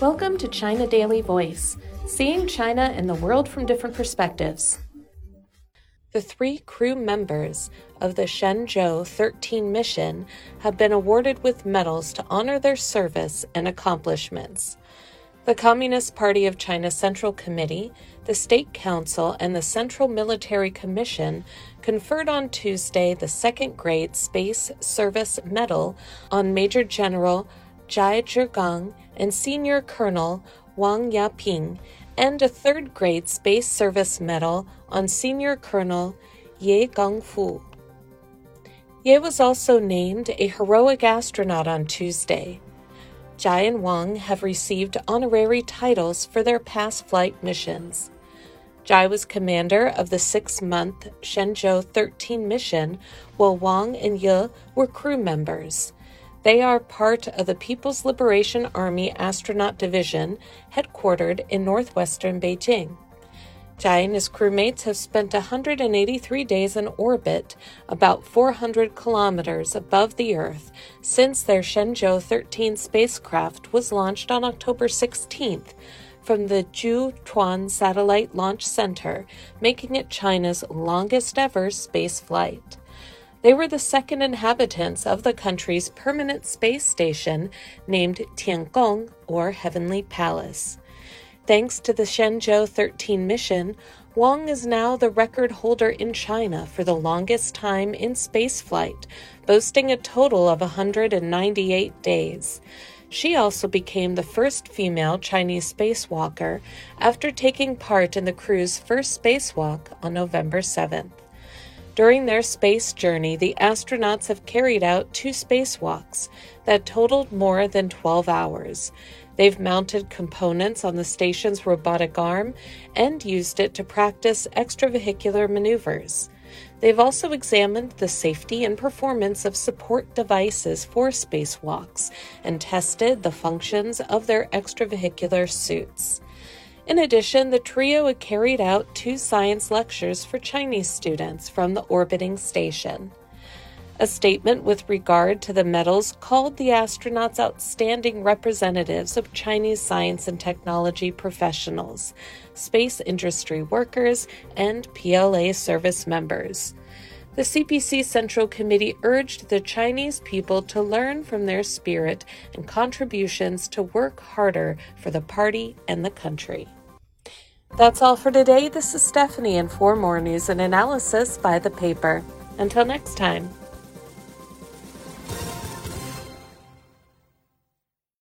Welcome to China Daily Voice, seeing China and the world from different perspectives. The three crew members of the Shenzhou 13 mission have been awarded with medals to honor their service and accomplishments. The Communist Party of China Central Committee, the State Council, and the Central Military Commission conferred on Tuesday the second grade Space Service Medal on Major General Zhai Zhigang and Senior Colonel Wang Yaping, and a third grade Space Service Medal on Senior Colonel Ye Guangfu. Ye was also named a heroic astronaut on Tuesday. Zhai and Wang have received honorary titles for their past flight missions. Zhai was commander of the six month Shenzhou 13 mission, while Wang and Ye were crew members. They are part of the People's Liberation Army Astronaut Division, headquartered in northwestern Beijing. Zhai and his crewmates have spent 183 days in orbit, about 400 kilometers above the Earth, since their Shenzhou 13 spacecraft was launched on October 16th from the Jiuquan Satellite Launch Center, making it China's longest ever space flight. They were the second inhabitants of the country's permanent space station named Tiangong, or Heavenly Palace. Thanks to the Shenzhou 13 mission, Wang is now the record holder in China for the longest time in spaceflight, boasting a total of 198 days. She also became the first female Chinese spacewalker after taking part in the crew's first spacewalk on November 7th. During their space journey, the astronauts have carried out two spacewalks that totaled more than 12 hours. They've mounted components on the station's robotic arm and used it to practice extravehicular maneuvers. They've also examined the safety and performance of support devices for spacewalks and tested the functions of their extravehicular suits. In addition, the trio carried out two science lectures for Chinese students from the orbiting station. A statement with regard to the medals called the astronauts outstanding representatives of Chinese science and technology professionals, space industry workers, and PLA service members. The CPC Central Committee urged the Chinese people to learn from their spirit and contributions to work harder for the party and the country. That's all for today. This is Stephanie, and for more news and analysis by the paper. Until next time.